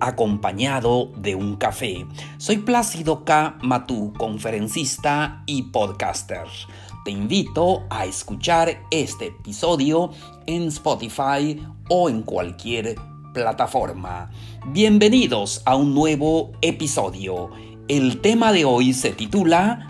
Acompañado de un café. Soy Plácido K. Matú, conferencista y podcaster. Te invito a escuchar este episodio en Spotify o en cualquier plataforma. Bienvenidos a un nuevo episodio. El tema de hoy se titula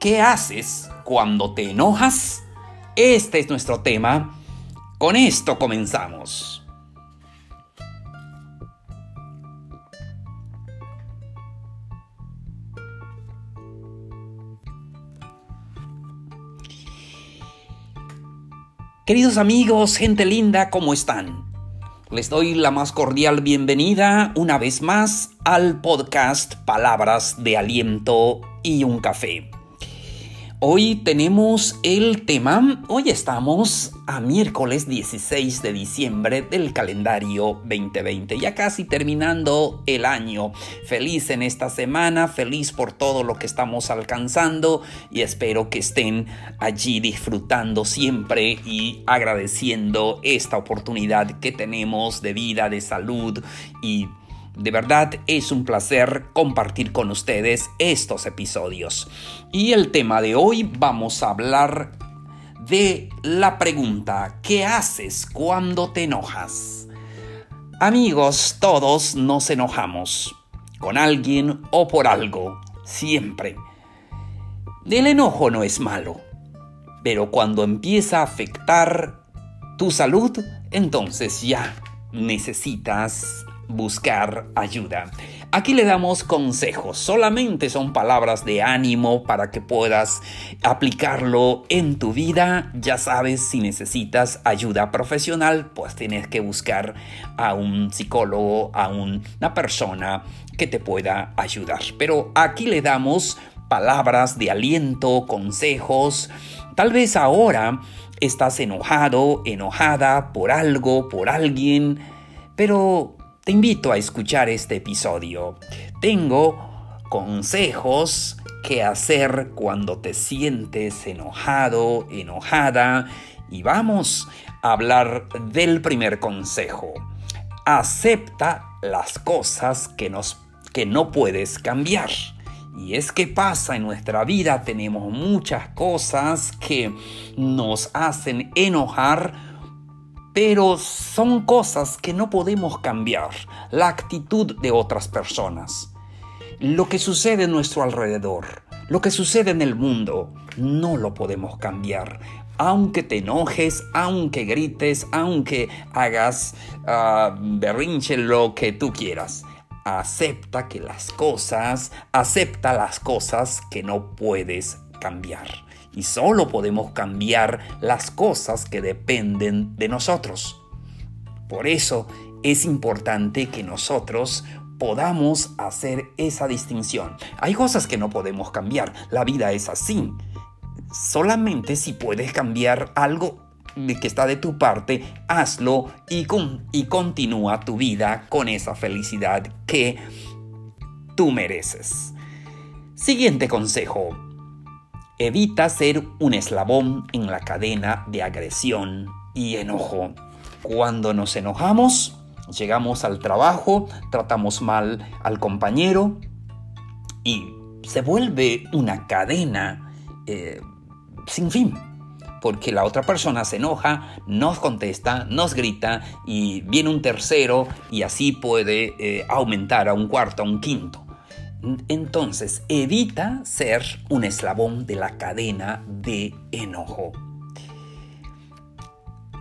¿Qué haces cuando te enojas? Este es nuestro tema. Con esto comenzamos. Queridos amigos, gente linda, ¿cómo están? Les doy la más cordial bienvenida una vez más al podcast Palabras de Aliento y un Café. Hoy tenemos el tema, hoy estamos a miércoles 16 de diciembre del calendario 2020, ya casi terminando el año. Feliz en esta semana, feliz por todo lo que estamos alcanzando y espero que estén allí disfrutando siempre y agradeciendo esta oportunidad que tenemos de vida, de salud y de verdad es un placer compartir con ustedes estos episodios. Y el tema de hoy vamos a hablar de la pregunta, ¿qué haces cuando te enojas? Amigos, todos nos enojamos, con alguien o por algo, siempre. El enojo no es malo, pero cuando empieza a afectar tu salud, entonces ya necesitas buscar ayuda. Aquí le damos consejos, solamente son palabras de ánimo para que puedas aplicarlo en tu vida. Ya sabes, si necesitas ayuda profesional, pues tienes que buscar a un psicólogo, a una persona que te pueda ayudar. Pero aquí le damos palabras de aliento, consejos. Tal vez ahora estás enojado, enojada por algo, por alguien, pero te invito a escuchar este episodio. Tengo consejos que hacer cuando te sientes enojado, enojada y vamos a hablar del primer consejo. Acepta las cosas que, nos, que no puedes cambiar. Y es que pasa en nuestra vida, tenemos muchas cosas que nos hacen enojar pero son cosas que no podemos cambiar, la actitud de otras personas. Lo que sucede en nuestro alrededor, lo que sucede en el mundo, no lo podemos cambiar. Aunque te enojes, aunque grites, aunque hagas uh, berrinche lo que tú quieras. Acepta que las cosas, acepta las cosas que no puedes cambiar y solo podemos cambiar las cosas que dependen de nosotros. Por eso es importante que nosotros podamos hacer esa distinción. Hay cosas que no podemos cambiar, la vida es así. Solamente si puedes cambiar algo que está de tu parte, hazlo y, y continúa tu vida con esa felicidad que tú mereces. Siguiente consejo Evita ser un eslabón en la cadena de agresión y enojo. Cuando nos enojamos, llegamos al trabajo, tratamos mal al compañero y se vuelve una cadena eh, sin fin. Porque la otra persona se enoja, nos contesta, nos grita y viene un tercero y así puede eh, aumentar a un cuarto, a un quinto. Entonces, evita ser un eslabón de la cadena de enojo.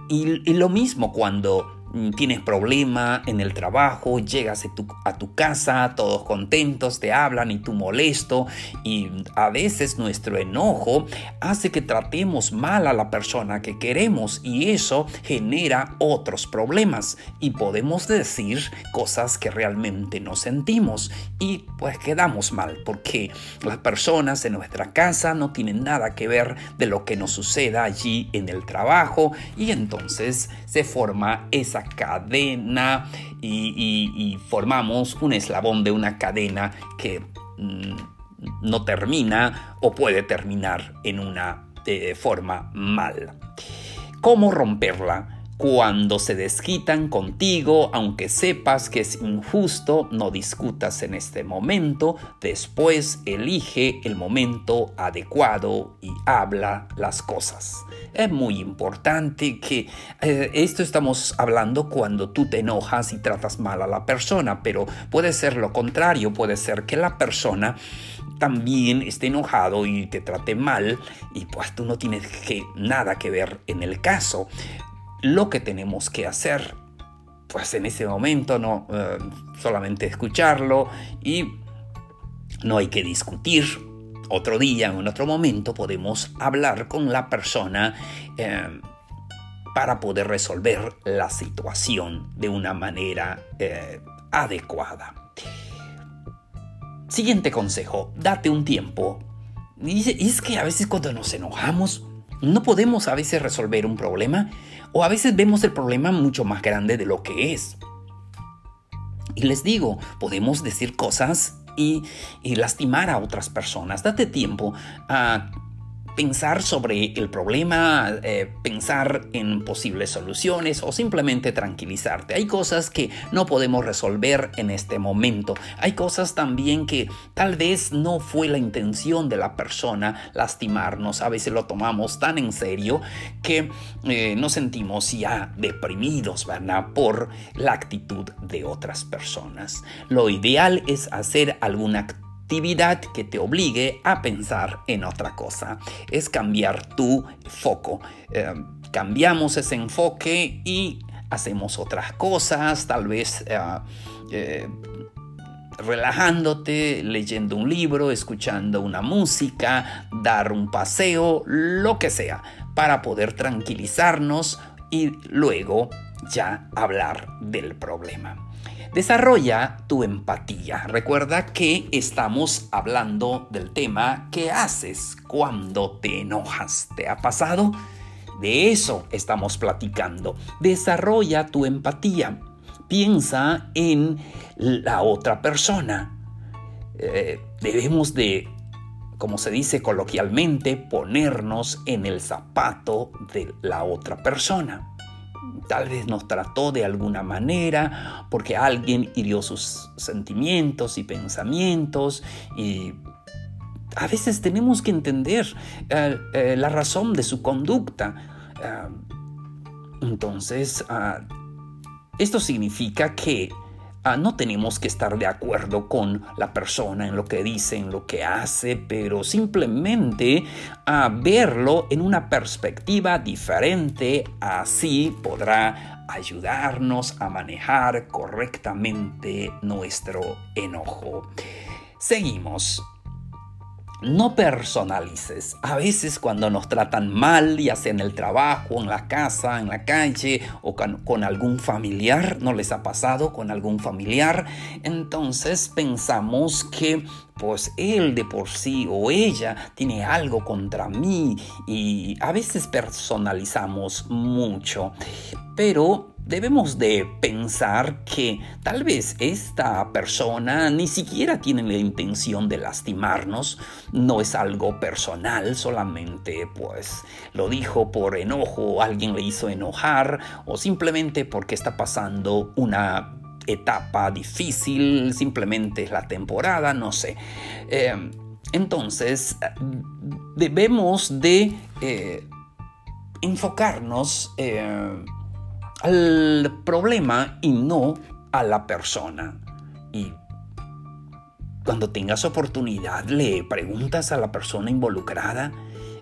Y, lo mismo cuando tienes problema en el trabajo, llegas a tu, a tu, casa, todos contentos, te hablan y tú molesto y a veces nuestro enojo hace que tratemos mal a la persona que queremos y eso genera otros problemas y podemos decir cosas que realmente no sentimos y pues quedamos mal porque las personas en nuestra casa no tienen nada que ver de lo que nos suceda allí en el trabajo y entonces se forma esa cadena y, formamos un eslabón de una cadena que mm, no termina o puede terminar en una eh, forma mal. ¿Cómo romperla? Cuando se desquitan contigo, aunque sepas que es injusto, no discutas en este momento, después elige el momento adecuado y habla las cosas. Es muy importante que eh, esto estamos hablando cuando tú te enojas y tratas mal a la persona, pero puede ser lo contrario, puede ser que la persona también esté enojado y te trate mal y pues tú no tienes que, nada que ver en el caso lo que tenemos que hacer, pues en ese momento no eh, solamente escucharlo y no hay que discutir. Otro día, en otro momento, podemos hablar con la persona eh, para poder resolver la situación de una manera eh, adecuada. Siguiente consejo, date un tiempo. Y es que a veces cuando nos enojamos, no podemos a veces resolver un problema o a veces vemos el problema mucho más grande de lo que es. Y les digo, podemos decir cosas y, lastimar a otras personas. Date tiempo a pensar sobre el problema, eh, pensar en posibles soluciones o simplemente tranquilizarte. Hay cosas que no podemos resolver en este momento. Hay cosas también que tal vez no fue la intención de la persona lastimarnos. A veces lo tomamos tan en serio que eh, nos sentimos ya deprimidos, ¿verdad? Por la actitud de otras personas. Lo ideal es hacer alguna actividad actividad que te obligue a pensar en otra cosa. Es cambiar tu foco. Eh, cambiamos ese enfoque y hacemos otras cosas, tal vez eh, eh, relajándote, leyendo un libro, escuchando una música, dar un paseo, lo que sea, para poder tranquilizarnos y luego ya hablar del problema. Desarrolla tu empatía. Recuerda que estamos hablando del tema ¿qué haces cuando te enojas? ¿Te ha pasado? De eso estamos platicando. Desarrolla tu empatía. Piensa en la otra persona. Eh, debemos de, como se dice coloquialmente, ponernos en el zapato de la otra persona tal vez nos trató de alguna manera, porque alguien hirió sus sentimientos y pensamientos y a veces tenemos que entender eh, eh, la razón de su conducta. Ah, entonces, ah, esto significa que Ah, no tenemos que estar de acuerdo con la persona en lo que dice, en lo que hace, pero simplemente a ah, verlo en una perspectiva diferente, así podrá ayudarnos a manejar correctamente nuestro enojo. Seguimos. No personalices. A veces cuando nos tratan mal, ya sea en el trabajo, en la casa, en la calle o con, algún familiar, ¿no les ha pasado con algún familiar? Entonces pensamos que pues él de por sí o ella tiene algo contra mí y a veces personalizamos mucho. Pero debemos de pensar que tal vez esta persona ni siquiera tiene la intención de lastimarnos, no es algo personal, solamente pues lo dijo por enojo, alguien le hizo enojar o simplemente porque está pasando una etapa difícil, simplemente es la temporada, no sé. Eh, entonces, debemos de eh, enfocarnos eh, al problema y no a la persona. Y cuando tengas oportunidad le preguntas a la persona involucrada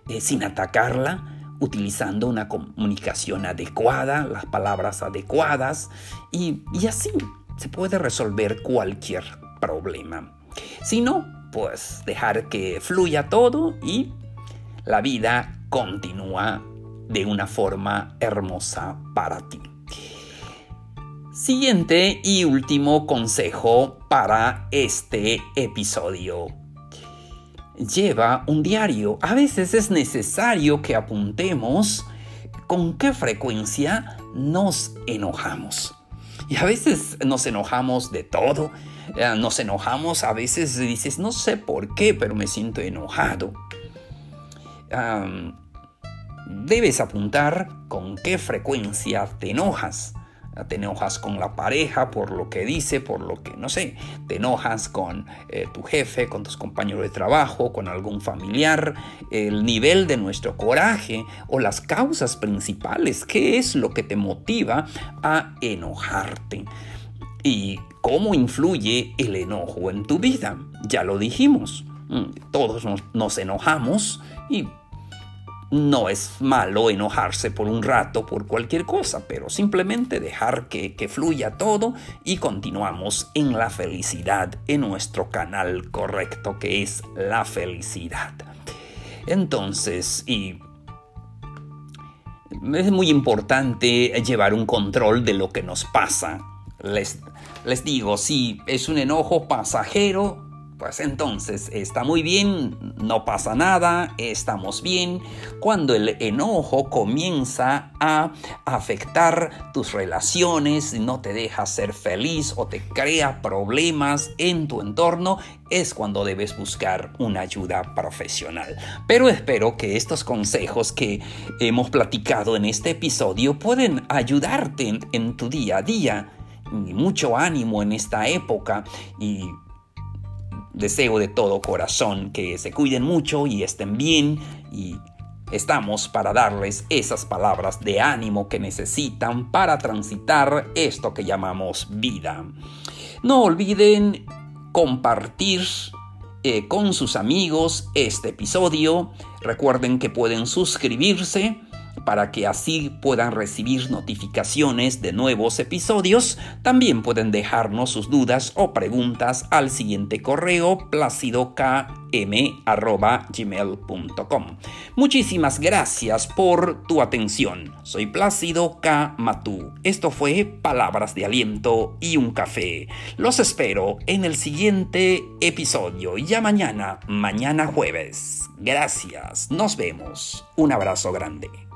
eh, sin atacarla utilizando una comunicación adecuada, las palabras adecuadas y, y así se puede resolver cualquier problema. Si no, pues dejar que fluya todo y la vida continúa de una forma hermosa para ti. Siguiente y último consejo para este episodio. Lleva un diario. A veces es necesario que apuntemos con qué frecuencia nos enojamos. Y a veces nos enojamos de todo. Eh, nos enojamos, a veces dices, no sé por qué, pero me siento enojado. Debes apuntar con qué frecuencia te enojas. Te enojas con la pareja por lo que dice, por lo que, no sé, te enojas con eh, tu jefe, con tus compañeros de trabajo, con algún familiar, el nivel de nuestro coraje o las causas principales, qué es lo que te motiva a enojarte y cómo influye el enojo en tu vida. Ya lo dijimos, mm, todos nos, nos enojamos y no es malo enojarse por un rato por cualquier cosa, pero simplemente dejar que, fluya todo y continuamos en la felicidad, en nuestro canal correcto que es la felicidad. Entonces, y es muy importante llevar un control de lo que nos pasa. Les, les digo, si es un enojo pasajero, pues entonces está muy bien, no pasa nada, estamos bien. Cuando el enojo comienza a afectar tus relaciones, no te deja ser feliz o te crea problemas en tu entorno, es cuando debes buscar una ayuda profesional. Pero espero que estos consejos que hemos platicado en este episodio pueden ayudarte en, en tu día a día. Mucho ánimo en esta época y deseo de todo corazón que se cuiden mucho y estén bien y estamos para darles esas palabras de ánimo que necesitan para transitar esto que llamamos vida. No olviden compartir eh, con sus amigos este episodio. Recuerden que pueden suscribirse para que así puedan recibir notificaciones de nuevos episodios. También pueden dejarnos sus dudas o preguntas al siguiente correo placidokm.gmail.com Muchísimas gracias por tu atención. Soy Plácido K. Matú. Esto fue Palabras de Aliento y un Café. Los espero en el siguiente episodio. Ya mañana, mañana jueves. Gracias. Nos vemos. Un abrazo grande.